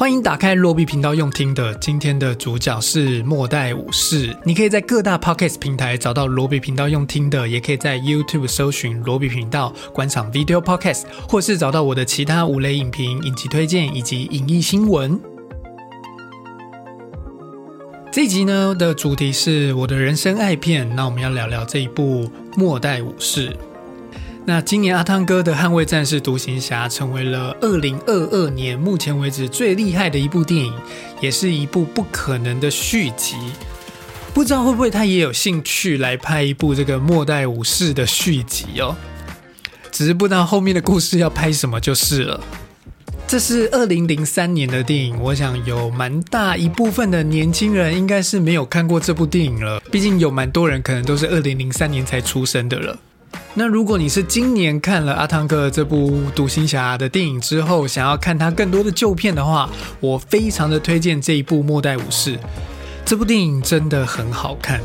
欢迎打开罗比频道用听的。今天的主角是末代武士，你可以在各大 podcast 平台找到罗比频道用听的，也可以在 YouTube 搜寻罗比频道观赏 video podcast，或是找到我的其他五类影评、影集推荐以及影艺新闻。这集呢的主题是我的人生爱片，那我们要聊聊这一部《末代武士》。那今年阿汤哥的《捍卫战士：独行侠》成为了二零二二年目前为止最厉害的一部电影，也是一部不可能的续集。不知道会不会他也有兴趣来拍一部这个《末代武士》的续集哦？只是不知道后面的故事要拍什么就是了。这是二零零三年的电影，我想有蛮大一部分的年轻人应该是没有看过这部电影了。毕竟有蛮多人可能都是二零零三年才出生的了。那如果你是今年看了阿汤哥这部《独行侠》的电影之后，想要看他更多的旧片的话，我非常的推荐这一部《末代武士》。这部电影真的很好看。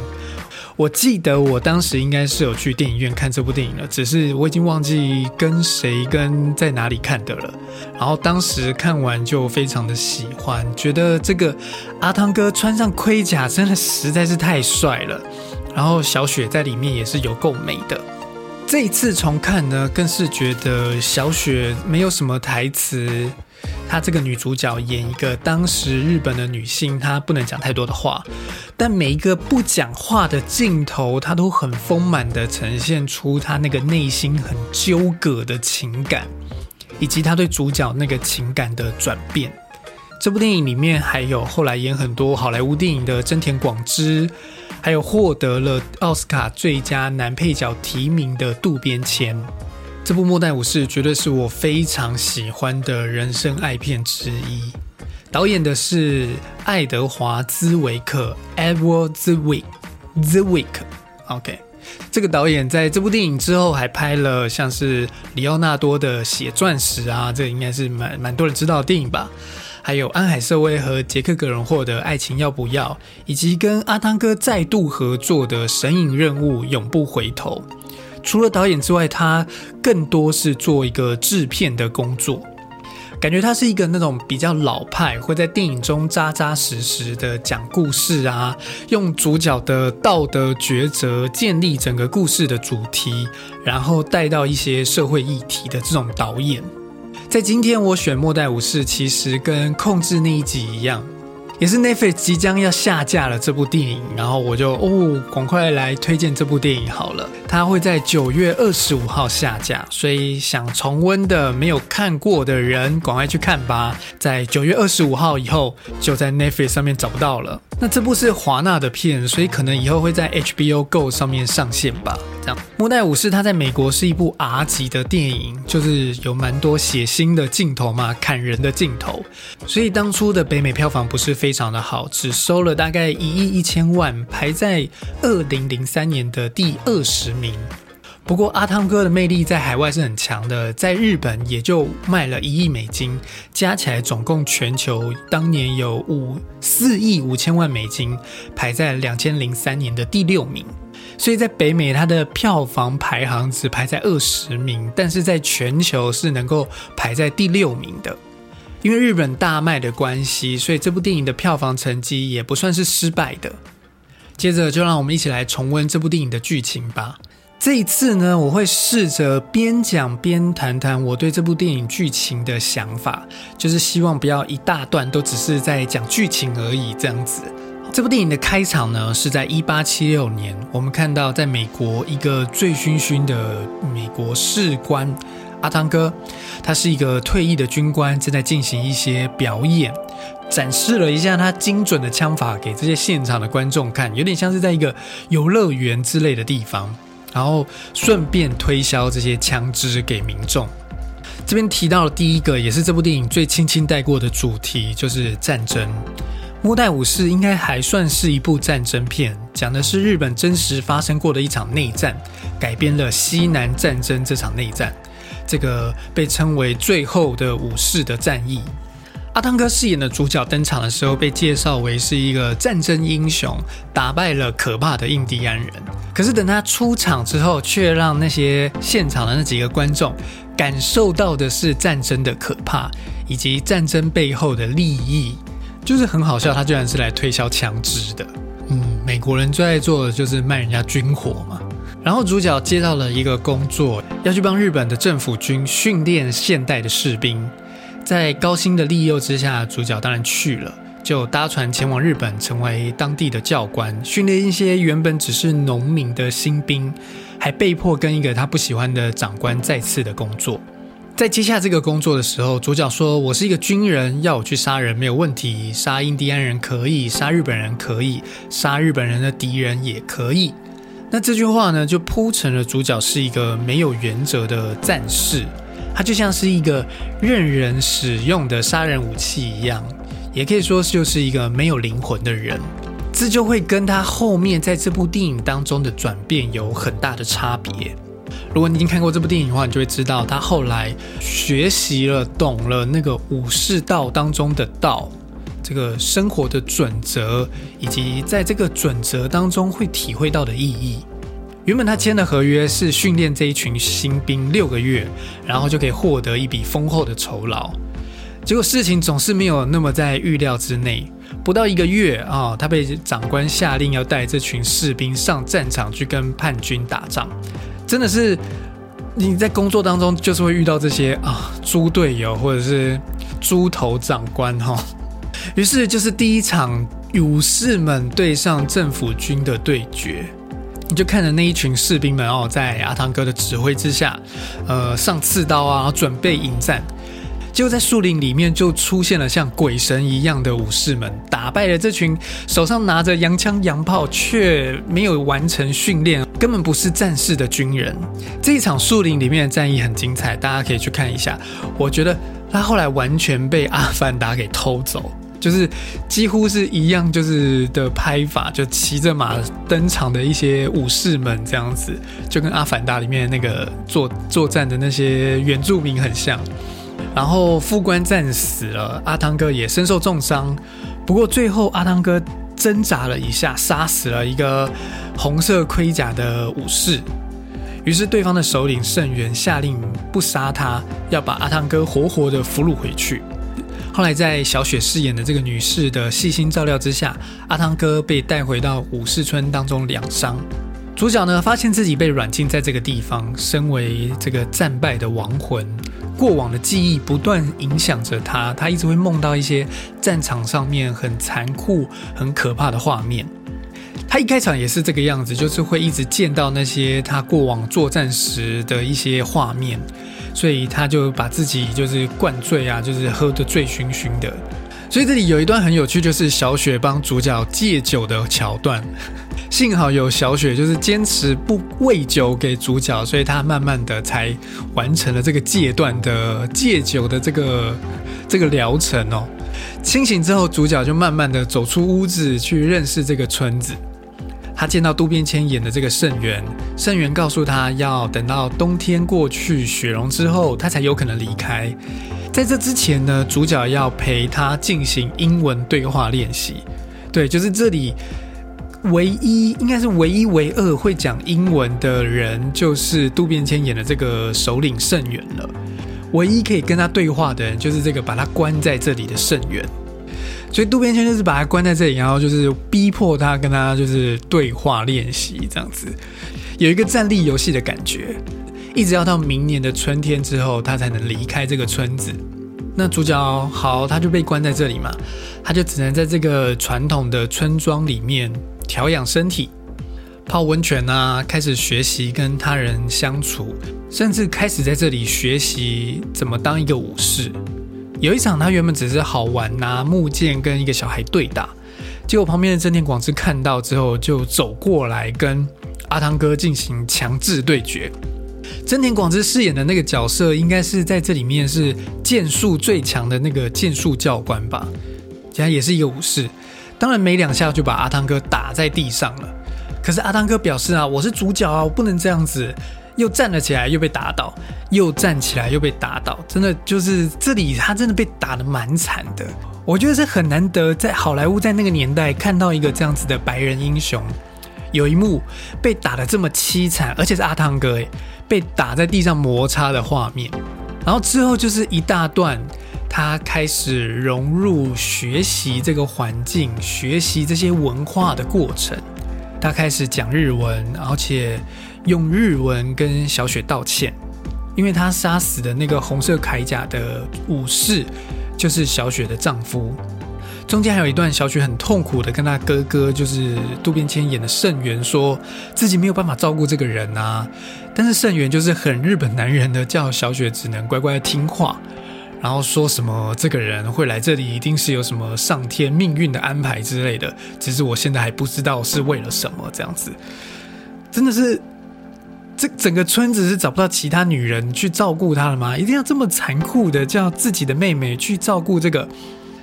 我记得我当时应该是有去电影院看这部电影了，只是我已经忘记跟谁跟在哪里看的了。然后当时看完就非常的喜欢，觉得这个阿汤哥穿上盔甲真的实在是太帅了。然后小雪在里面也是有够美的。这一次重看呢，更是觉得小雪没有什么台词，她这个女主角演一个当时日本的女性，她不能讲太多的话，但每一个不讲话的镜头，她都很丰满的呈现出她那个内心很纠葛的情感，以及她对主角那个情感的转变。这部电影里面还有后来演很多好莱坞电影的真田广之。还有获得了奥斯卡最佳男配角提名的渡边谦，这部《末代武士》绝对是我非常喜欢的人生爱片之一。导演的是爱德华兹维克 （Edward Zwick），Zwick。OK，这个导演在这部电影之后还拍了像是里奥纳多的《血钻石》啊，这应该是蛮蛮多人知道的电影吧。还有安海瑟薇和杰克·葛伦霍的《爱情要不要》，以及跟阿汤哥再度合作的《神隐任务：永不回头》。除了导演之外，他更多是做一个制片的工作。感觉他是一个那种比较老派，会在电影中扎扎实实的讲故事啊，用主角的道德抉择建立整个故事的主题，然后带到一些社会议题的这种导演。在今天我选《末代武士》，其实跟《控制》那一集一样，也是 Netflix 即将要下架了这部电影，然后我就哦，赶快来推荐这部电影好了。它会在九月二十五号下架，所以想重温的没有看过的人，赶快去看吧。在九月二十五号以后，就在 Netflix 上面找不到了。那这部是华纳的片，所以可能以后会在 HBO Go 上面上线吧。这样，《末代武士》它在美国是一部 R 级的电影，就是有蛮多血腥的镜头嘛，砍人的镜头，所以当初的北美票房不是非常的好，只收了大概一亿一千万，排在二零零三年的第二十名。不过阿汤哥的魅力在海外是很强的，在日本也就卖了一亿美金，加起来总共全球当年有五四亿五千万美金，排在两千零三年的第六名。所以在北美它的票房排行只排在二十名，但是在全球是能够排在第六名的。因为日本大卖的关系，所以这部电影的票房成绩也不算是失败的。接着就让我们一起来重温这部电影的剧情吧。这一次呢，我会试着边讲边谈谈我对这部电影剧情的想法，就是希望不要一大段都只是在讲剧情而已这样子。这部电影的开场呢，是在一八七六年，我们看到在美国一个醉醺醺的美国士官阿汤哥，他是一个退役的军官，正在进行一些表演，展示了一下他精准的枪法给这些现场的观众看，有点像是在一个游乐园之类的地方。然后顺便推销这些枪支给民众。这边提到的第一个，也是这部电影最轻轻带过的主题，就是战争。《末代武士》应该还算是一部战争片，讲的是日本真实发生过的一场内战，改编了西南战争这场内战，这个被称为最后的武士的战役。阿汤哥饰演的主角登场的时候，被介绍为是一个战争英雄，打败了可怕的印第安人。可是等他出场之后，却让那些现场的那几个观众感受到的是战争的可怕，以及战争背后的利益，就是很好笑。他居然是来推销枪支的。嗯，美国人最爱做的就是卖人家军火嘛。然后主角接到了一个工作，要去帮日本的政府军训练现代的士兵。在高薪的利诱之下，主角当然去了，就搭船前往日本，成为当地的教官，训练一些原本只是农民的新兵，还被迫跟一个他不喜欢的长官再次的工作。在接下这个工作的时候，主角说：“我是一个军人，要我去杀人没有问题，杀印第安人可以，杀日本人可以，杀日本人的敌人也可以。”那这句话呢，就铺成了主角是一个没有原则的战士。他就像是一个任人使用的杀人武器一样，也可以说就是一个没有灵魂的人。这就会跟他后面在这部电影当中的转变有很大的差别。如果你已经看过这部电影的话，你就会知道他后来学习了、懂了那个武士道当中的道，这个生活的准则，以及在这个准则当中会体会到的意义。原本他签的合约是训练这一群新兵六个月，然后就可以获得一笔丰厚的酬劳。结果事情总是没有那么在预料之内。不到一个月啊，他被长官下令要带这群士兵上战场去跟叛军打仗。真的是你在工作当中就是会遇到这些啊猪队友或者是猪头长官哈。于是就是第一场武士们对上政府军的对决。你就看着那一群士兵们哦，在阿汤哥的指挥之下，呃，上刺刀啊，准备迎战。结果在树林里面就出现了像鬼神一样的武士们，打败了这群手上拿着洋枪洋炮却没有完成训练、根本不是战士的军人。这一场树林里面的战役很精彩，大家可以去看一下。我觉得他后来完全被阿凡达给偷走。就是几乎是一样，就是的拍法，就骑着马登场的一些武士们这样子，就跟《阿凡达》里面那个作作战的那些原住民很像。然后副官战死了，阿汤哥也身受重伤。不过最后阿汤哥挣扎了一下，杀死了一个红色盔甲的武士。于是对方的首领圣元下令不杀他，要把阿汤哥活活的俘虏回去。后来，在小雪饰演的这个女士的细心照料之下，阿汤哥被带回到武士村当中疗伤。主角呢，发现自己被软禁在这个地方，身为这个战败的亡魂，过往的记忆不断影响着他，他一直会梦到一些战场上面很残酷、很可怕的画面。他一开场也是这个样子，就是会一直见到那些他过往作战时的一些画面。所以他就把自己就是灌醉啊，就是喝得醉醺醺的。所以这里有一段很有趣，就是小雪帮主角戒酒的桥段。幸好有小雪，就是坚持不喂酒给主角，所以他慢慢的才完成了这个戒断的戒酒的这个这个疗程哦。清醒之后，主角就慢慢的走出屋子，去认识这个村子。他见到渡边谦演的这个圣元，圣元告诉他要等到冬天过去雪融之后，他才有可能离开。在这之前呢，主角要陪他进行英文对话练习。对，就是这里唯一应该是唯一唯二会讲英文的人，就是渡边谦演的这个首领圣元了。唯一可以跟他对话的人，就是这个把他关在这里的圣元。所以渡边谦就是把他关在这里，然后就是逼迫他跟他就是对话练习这样子，有一个站立游戏的感觉，一直要到明年的春天之后，他才能离开这个村子。那主角好，他就被关在这里嘛，他就只能在这个传统的村庄里面调养身体，泡温泉啊，开始学习跟他人相处，甚至开始在这里学习怎么当一个武士。有一场，他原本只是好玩，拿木剑跟一个小孩对打，结果旁边的真田广之看到之后，就走过来跟阿汤哥进行强制对决。真田广之饰演的那个角色，应该是在这里面是剑术最强的那个剑术教官吧？竟然也是一个武士，当然没两下就把阿汤哥打在地上了。可是阿汤哥表示啊，我是主角啊，我不能这样子。又站了起来，又被打倒；又站起来，又被打倒。真的就是这里，他真的被打的蛮惨的。我觉得是很难得，在好莱坞在那个年代看到一个这样子的白人英雄，有一幕被打的这么凄惨，而且是阿汤哥诶，被打在地上摩擦的画面。然后之后就是一大段，他开始融入学习这个环境，学习这些文化的过程。他开始讲日文，而且用日文跟小雪道歉，因为他杀死的那个红色铠甲的武士就是小雪的丈夫。中间还有一段小雪很痛苦的跟他哥哥，就是渡边谦演的圣元，说自己没有办法照顾这个人啊。但是圣元就是很日本男人的，叫小雪只能乖乖听话，然后说什么这个人会来这里，一定是有什么上天命运的安排之类的。只是我现在还不知道是为了什么这样子。真的是，这整个村子是找不到其他女人去照顾他了吗？一定要这么残酷的叫自己的妹妹去照顾这个？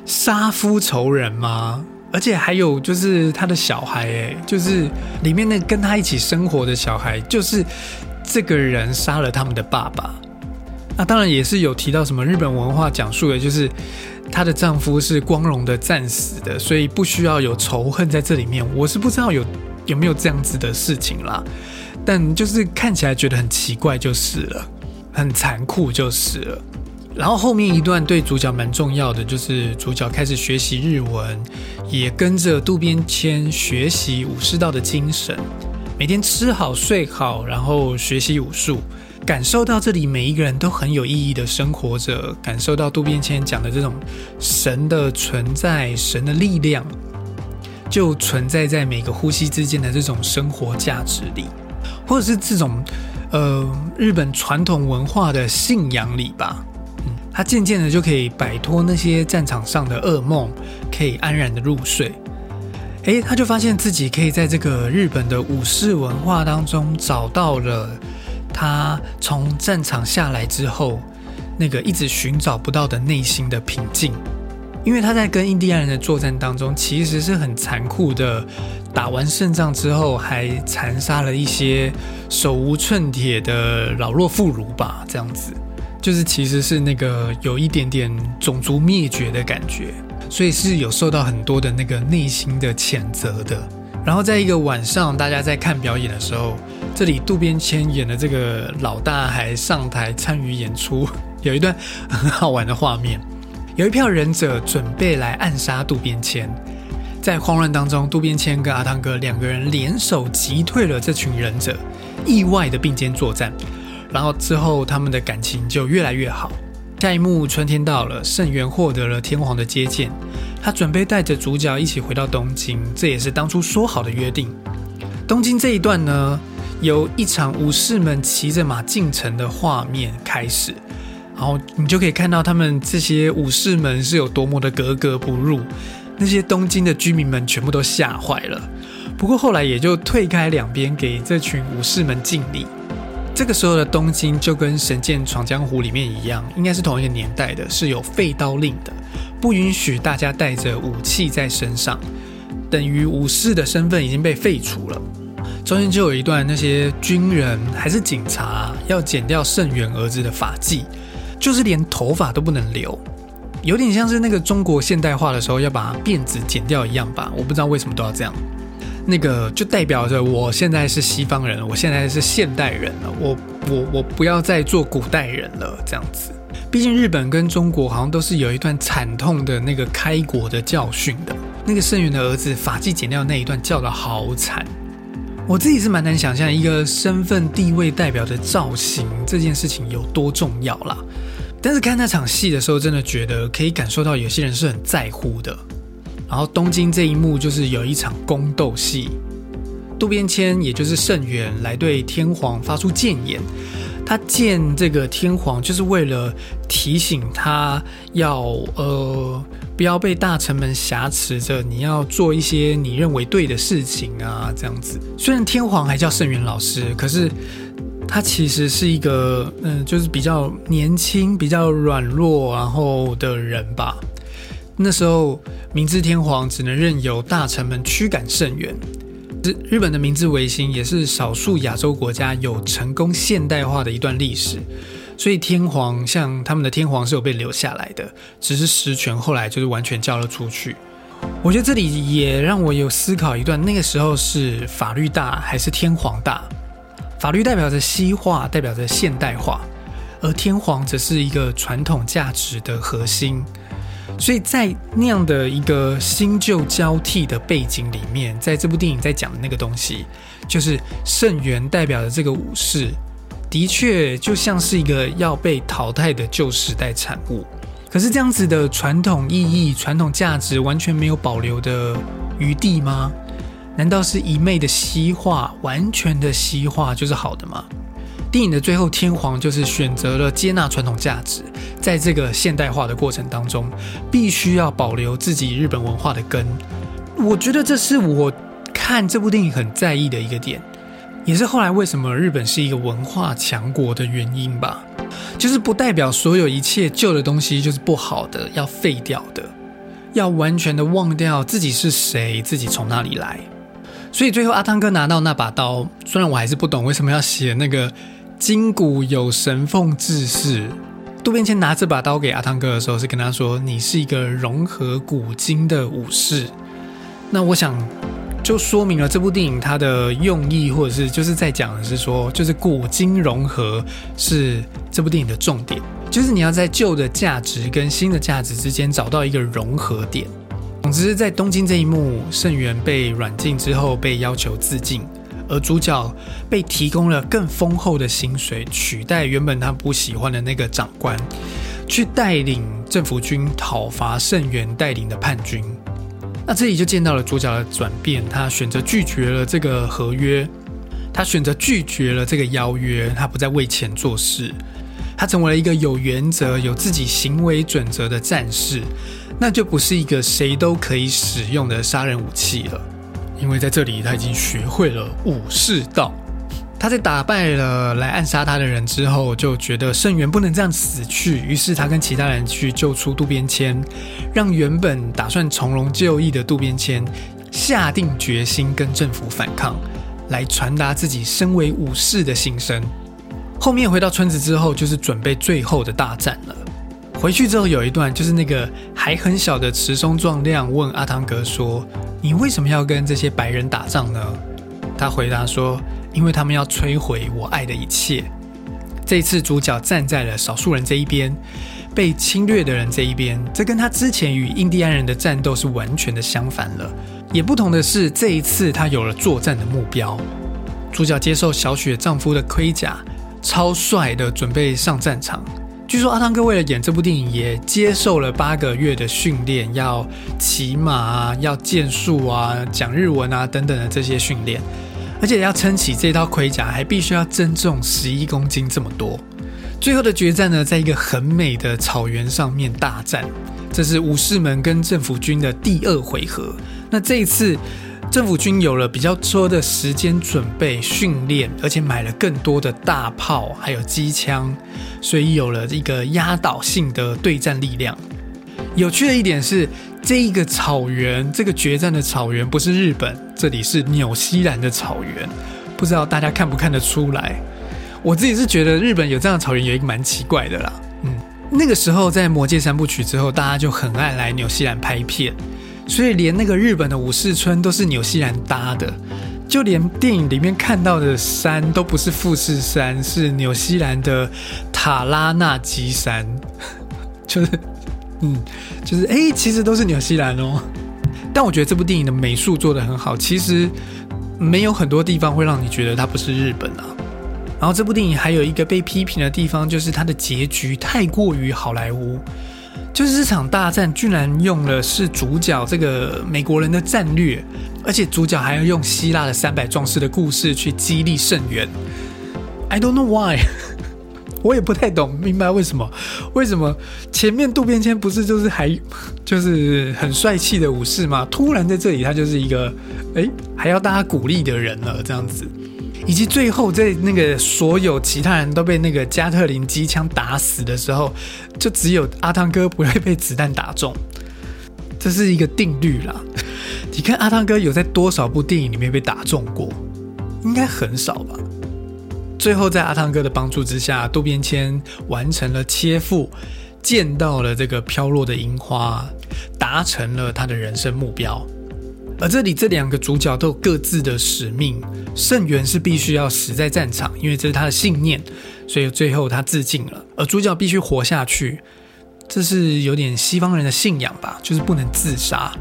杀夫仇人吗？而且还有就是他的小孩，哎，就是里面那跟他一起生活的小孩，就是这个人杀了他们的爸爸。那当然也是有提到什么日本文化讲述的，就是她的丈夫是光荣的战死的，所以不需要有仇恨在这里面。我是不知道有有没有这样子的事情啦，但就是看起来觉得很奇怪就是了，很残酷就是了。然后后面一段对主角蛮重要的，就是主角开始学习日文，也跟着渡边谦学习武士道的精神，每天吃好睡好，然后学习武术，感受到这里每一个人都很有意义的生活着，感受到渡边谦讲的这种神的存在、神的力量，就存在在每个呼吸之间的这种生活价值里，或者是这种呃日本传统文化的信仰里吧。嗯他渐渐的就可以摆脱那些战场上的噩梦，可以安然的入睡。诶，他就发现自己可以在这个日本的武士文化当中找到了他从战场下来之后那个一直寻找不到的内心的平静。因为他在跟印第安人的作战当中，其实是很残酷的，打完胜仗之后还残杀了一些手无寸铁的老弱妇孺吧，这样子。就是其实是那个有一点点种族灭绝的感觉，所以是有受到很多的那个内心的谴责的。然后在一个晚上，大家在看表演的时候，这里渡边谦演的这个老大还上台参与演出，有一段很好玩的画面。有一票忍者准备来暗杀渡边谦，在慌乱当中，渡边谦跟阿汤哥两个人联手击退了这群忍者，意外的并肩作战。然后之后，他们的感情就越来越好。下一幕，春天到了，圣元获得了天皇的接见，他准备带着主角一起回到东京，这也是当初说好的约定。东京这一段呢，由一场武士们骑着马进城的画面开始，然后你就可以看到他们这些武士们是有多么的格格不入，那些东京的居民们全部都吓坏了。不过后来也就退开两边，给这群武士们敬礼。这个时候的东京就跟《神剑闯江湖》里面一样，应该是同一个年代的，是有废刀令的，不允许大家带着武器在身上，等于武士的身份已经被废除了。中间就有一段，那些军人还是警察要剪掉圣元儿子的发髻，就是连头发都不能留，有点像是那个中国现代化的时候要把辫子剪掉一样吧？我不知道为什么都要这样。那个就代表着我现在是西方人，我现在是现代人了，我我我不要再做古代人了，这样子。毕竟日本跟中国好像都是有一段惨痛的那个开国的教训的。那个圣元的儿子发髻剪掉那一段叫的好惨，我自己是蛮难想象一个身份地位代表的造型这件事情有多重要啦。但是看那场戏的时候，真的觉得可以感受到有些人是很在乎的。然后东京这一幕就是有一场宫斗戏，渡边谦也就是圣元来对天皇发出谏言，他见这个天皇就是为了提醒他要呃不要被大臣们挟持着，你要做一些你认为对的事情啊这样子。虽然天皇还叫圣元老师，可是他其实是一个嗯就是比较年轻、比较软弱然后的人吧。那时候，明治天皇只能任由大臣们驱赶圣元。日日本的明治维新也是少数亚洲国家有成功现代化的一段历史，所以天皇像他们的天皇是有被留下来的，只是实权后来就是完全交了出去。我觉得这里也让我有思考一段，那个时候是法律大还是天皇大？法律代表着西化，代表着现代化，而天皇则是一个传统价值的核心。所以在那样的一个新旧交替的背景里面，在这部电影在讲的那个东西，就是圣元代表的这个武士，的确就像是一个要被淘汰的旧时代产物。可是这样子的传统意义、传统价值完全没有保留的余地吗？难道是一昧的西化、完全的西化就是好的吗？电影的最后，天皇就是选择了接纳传统价值，在这个现代化的过程当中，必须要保留自己日本文化的根。我觉得这是我看这部电影很在意的一个点，也是后来为什么日本是一个文化强国的原因吧。就是不代表所有一切旧的东西就是不好的，要废掉的，要完全的忘掉自己是谁，自己从哪里来。所以最后阿汤哥拿到那把刀，虽然我还是不懂为什么要写那个。金谷有神凤志士，渡边谦拿这把刀给阿汤哥的时候，是跟他说：“你是一个融合古今的武士。”那我想就说明了这部电影它的用意，或者是就是在讲的是说，就是古今融合是这部电影的重点，就是你要在旧的价值跟新的价值之间找到一个融合点。总之，在东京这一幕，圣元被软禁之后，被要求自尽。而主角被提供了更丰厚的薪水，取代原本他不喜欢的那个长官，去带领政府军讨伐圣元带领的叛军。那这里就见到了主角的转变，他选择拒绝了这个合约，他选择拒绝了这个邀约，他不再为钱做事，他成为了一个有原则、有自己行为准则的战士，那就不是一个谁都可以使用的杀人武器了。因为在这里，他已经学会了武士道。他在打败了来暗杀他的人之后，就觉得圣元不能这样死去。于是他跟其他人去救出渡边谦，让原本打算从容就义的渡边谦下定决心跟政府反抗，来传达自己身为武士的心声。后面回到村子之后，就是准备最后的大战了。回去之后有一段，就是那个还很小的池松壮亮问阿汤哥说：“你为什么要跟这些白人打仗呢？”他回答说：“因为他们要摧毁我爱的一切。”这一次主角站在了少数人这一边，被侵略的人这一边，这跟他之前与印第安人的战斗是完全的相反了。也不同的是，这一次他有了作战的目标。主角接受小雪丈夫的盔甲，超帅的准备上战场。据说阿汤哥为了演这部电影，也接受了八个月的训练，要骑马啊，要剑术啊，讲日文啊等等的这些训练，而且要撑起这套盔甲，还必须要增重十一公斤这么多。最后的决战呢，在一个很美的草原上面大战，这是武士们跟政府军的第二回合。那这一次。政府军有了比较多的时间准备训练，而且买了更多的大炮，还有机枪，所以有了一个压倒性的对战力量。有趣的一点是，这一个草原，这个决战的草原不是日本，这里是纽西兰的草原。不知道大家看不看得出来？我自己是觉得日本有这样的草原，也蛮奇怪的啦。嗯，那个时候在《魔戒三部曲》之后，大家就很爱来纽西兰拍片。所以连那个日本的武士村都是纽西兰搭的，就连电影里面看到的山都不是富士山，是纽西兰的塔拉纳基山，就是，嗯，就是哎，其实都是纽西兰哦。但我觉得这部电影的美术做的很好，其实没有很多地方会让你觉得它不是日本啊。然后这部电影还有一个被批评的地方，就是它的结局太过于好莱坞。就是这场大战居然用了是主角这个美国人的战略，而且主角还要用希腊的三百壮士的故事去激励圣元。I don't know why，我也不太懂明白为什么？为什么前面渡边谦不是就是还就是很帅气的武士吗？突然在这里他就是一个哎还要大家鼓励的人了这样子。以及最后，在那个所有其他人都被那个加特林机枪打死的时候，就只有阿汤哥不会被子弹打中，这是一个定律啦。你看阿汤哥有在多少部电影里面被打中过？应该很少吧。最后在阿汤哥的帮助之下，渡边谦完成了切腹，见到了这个飘落的樱花，达成了他的人生目标。而这里这两个主角都有各自的使命。圣元是必须要死在战场，因为这是他的信念，所以最后他自尽了。而主角必须活下去，这是有点西方人的信仰吧，就是不能自杀。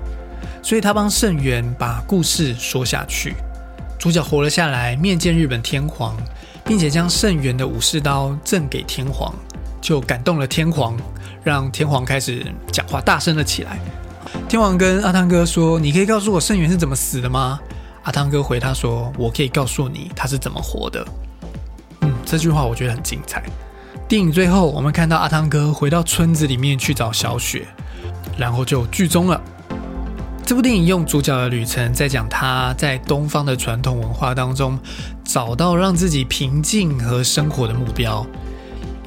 所以他帮圣元把故事说下去。主角活了下来，面见日本天皇，并且将圣元的武士刀赠给天皇，就感动了天皇，让天皇开始讲话大声了起来。天王跟阿汤哥说：“你可以告诉我圣元是怎么死的吗？”阿汤哥回他说：“我可以告诉你他是怎么活的。”嗯，这句话我觉得很精彩。电影最后，我们看到阿汤哥回到村子里面去找小雪，然后就剧终了。这部电影用主角的旅程，在讲他在东方的传统文化当中找到让自己平静和生活的目标。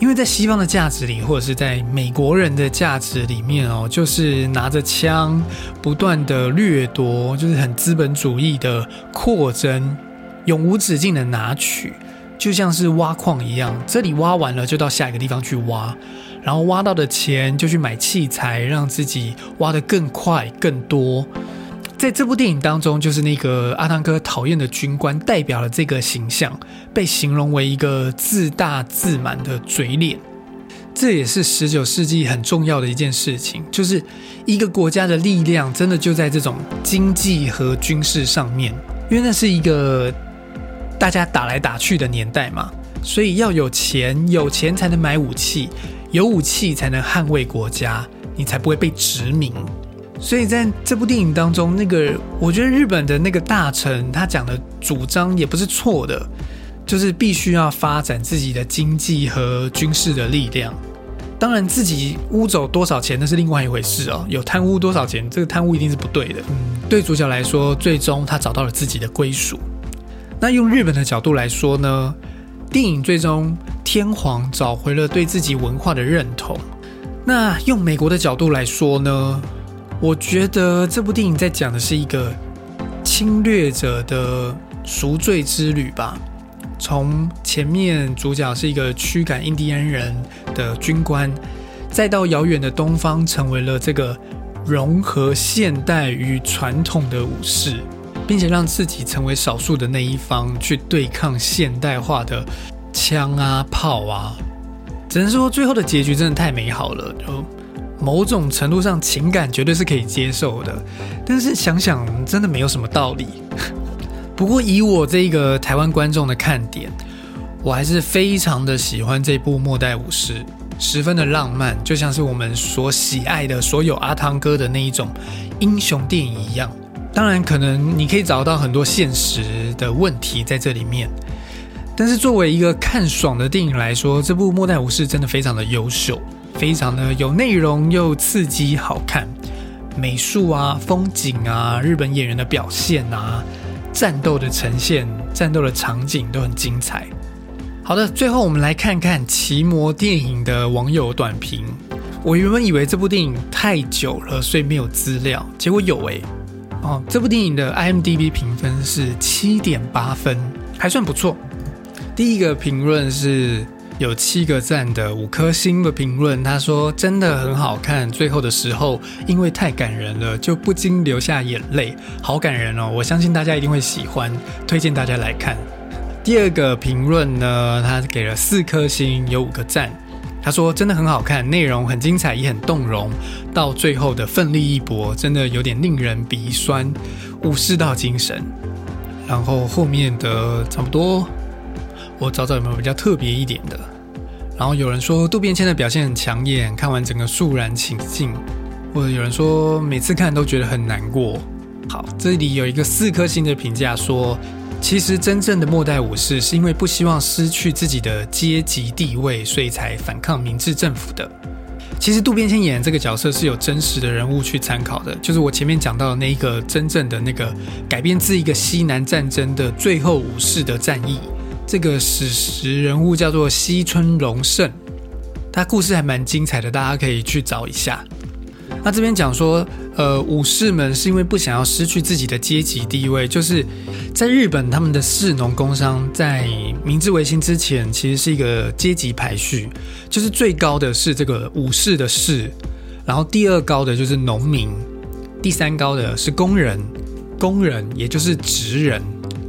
因为在西方的价值里，或者是在美国人的价值里面哦，就是拿着枪不断的掠夺，就是很资本主义的扩增，永无止境的拿取，就像是挖矿一样，这里挖完了就到下一个地方去挖，然后挖到的钱就去买器材，让自己挖得更快更多。在这部电影当中，就是那个阿汤哥讨厌的军官代表了这个形象，被形容为一个自大自满的嘴脸。这也是十九世纪很重要的一件事情，就是一个国家的力量真的就在这种经济和军事上面，因为那是一个大家打来打去的年代嘛，所以要有钱，有钱才能买武器，有武器才能捍卫国家，你才不会被殖民。所以在这部电影当中，那个我觉得日本的那个大臣他讲的主张也不是错的，就是必须要发展自己的经济和军事的力量。当然，自己污走多少钱那是另外一回事哦。有贪污多少钱，这个贪污一定是不对的。嗯，对主角来说，最终他找到了自己的归属。那用日本的角度来说呢，电影最终天皇找回了对自己文化的认同。那用美国的角度来说呢？我觉得这部电影在讲的是一个侵略者的赎罪之旅吧。从前面主角是一个驱赶印第安人的军官，再到遥远的东方，成为了这个融合现代与传统的武士，并且让自己成为少数的那一方，去对抗现代化的枪啊炮啊。只能说最后的结局真的太美好了，就。某种程度上，情感绝对是可以接受的，但是想想真的没有什么道理。不过以我这个台湾观众的看点，我还是非常的喜欢这部《末代武士》，十分的浪漫，就像是我们所喜爱的所有阿汤哥的那一种英雄电影一样。当然，可能你可以找到很多现实的问题在这里面，但是作为一个看爽的电影来说，这部《末代武士》真的非常的优秀。非常的有内容又刺激好看，美术啊、风景啊、日本演员的表现啊、战斗的呈现、战斗的场景都很精彩。好的，最后我们来看看奇魔电影的网友短评。我原本以为这部电影太久了，所以没有资料，结果有诶。哦，这部电影的 IMDB 评分是七点八分，还算不错。第一个评论是。有七个赞的五颗星的评论，他说真的很好看，最后的时候因为太感人了，就不禁流下眼泪，好感人哦！我相信大家一定会喜欢，推荐大家来看。第二个评论呢，他给了四颗星，有五个赞，他说真的很好看，内容很精彩，也很动容，到最后的奋力一搏，真的有点令人鼻酸，武士道精神。然后后面的差不多。我找找有没有比较特别一点的。然后有人说渡边谦的表现很抢眼，看完整个肃然起敬。或者有人说每次看都觉得很难过。好，这里有一个四颗星的评价说，其实真正的末代武士是因为不希望失去自己的阶级地位，所以才反抗明治政府的。其实渡边谦演这个角色是有真实的人物去参考的，就是我前面讲到的那一个真正的那个改编自一个西南战争的最后武士的战役。这个史实人物叫做西村荣胜，他故事还蛮精彩的，大家可以去找一下。那这边讲说，呃，武士们是因为不想要失去自己的阶级地位，就是在日本，他们的士农工商在明治维新之前，其实是一个阶级排序，就是最高的是这个武士的士，然后第二高的就是农民，第三高的是工人。工人，也就是职人。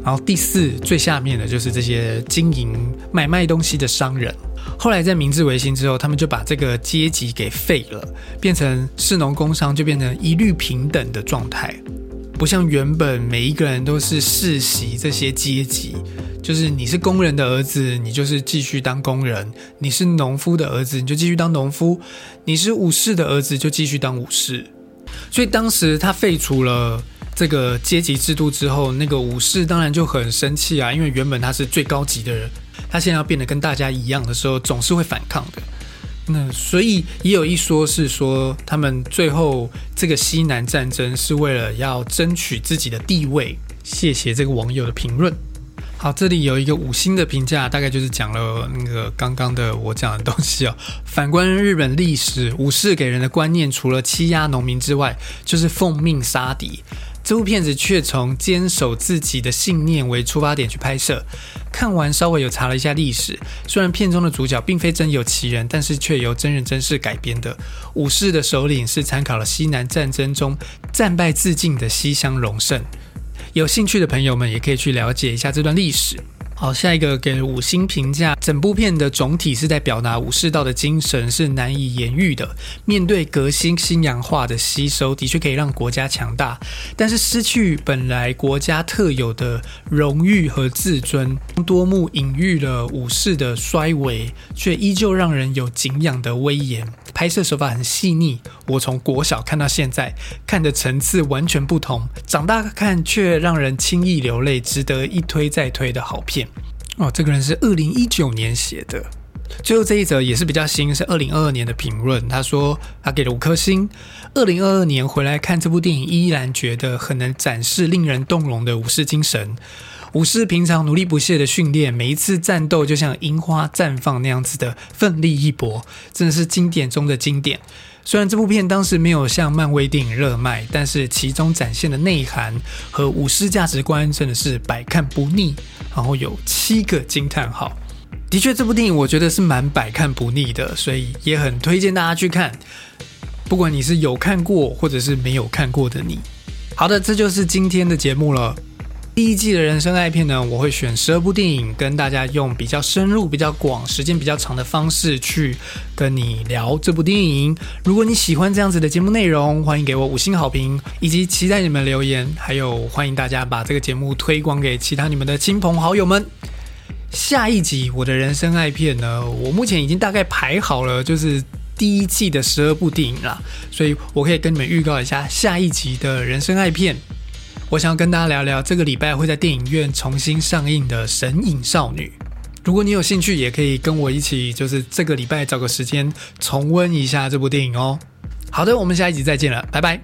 然后第四最下面的就是这些经营买卖东西的商人。后来在明治维新之后，他们就把这个阶级给废了，变成士农工商就变成一律平等的状态，不像原本每一个人都是世袭这些阶级，就是你是工人的儿子，你就是继续当工人；你是农夫的儿子，你就继续当农夫；你是武士的儿子，就继续当武士。所以当时他废除了。这个阶级制度之后，那个武士当然就很生气啊，因为原本他是最高级的人，他现在要变得跟大家一样的时候，总是会反抗的。那所以也有一说是说，他们最后这个西南战争是为了要争取自己的地位。谢谢这个网友的评论。好，这里有一个五星的评价，大概就是讲了那个刚刚的我讲的东西哦。反观日本历史，武士给人的观念，除了欺压农民之外，就是奉命杀敌。这部片子却从坚守自己的信念为出发点去拍摄。看完稍微有查了一下历史，虽然片中的主角并非真有其人，但是却由真人真事改编的。武士的首领是参考了西南战争中战败自尽的西乡隆盛。有兴趣的朋友们也可以去了解一下这段历史。好，下一个给五星评价。整部片的总体是在表达武士道的精神是难以言喻的。面对革新新洋化的吸收，的确可以让国家强大，但是失去本来国家特有的荣誉和自尊。多幕隐喻了武士的衰微，却依旧让人有敬仰的威严。拍摄手法很细腻，我从国小看到现在，看的层次完全不同。长大看却让人轻易流泪，值得一推再推的好片。哦，这个人是二零一九年写的。最后这一则也是比较新，是二零二二年的评论。他说他给了五颗星。二零二二年回来看这部电影，依然觉得很能展示令人动容的武士精神。武士平常努力不懈的训练，每一次战斗就像樱花绽放那样子的奋力一搏，真的是经典中的经典。虽然这部片当时没有像漫威电影热卖，但是其中展现的内涵和武士价值观真的是百看不腻。然后有七个惊叹号，的确，这部电影我觉得是蛮百看不腻的，所以也很推荐大家去看。不管你是有看过或者是没有看过的你，好的，这就是今天的节目了。第一季的人生爱片呢，我会选十二部电影，跟大家用比较深入、比较广、时间比较长的方式去跟你聊这部电影。如果你喜欢这样子的节目内容，欢迎给我五星好评，以及期待你们留言，还有欢迎大家把这个节目推广给其他你们的亲朋好友们。下一集我的人生爱片呢，我目前已经大概排好了，就是第一季的十二部电影了，所以我可以跟你们预告一下下一集的人生爱片。我想要跟大家聊聊这个礼拜会在电影院重新上映的《神隐少女》。如果你有兴趣，也可以跟我一起，就是这个礼拜找个时间重温一下这部电影哦。好的，我们下一集再见了，拜拜。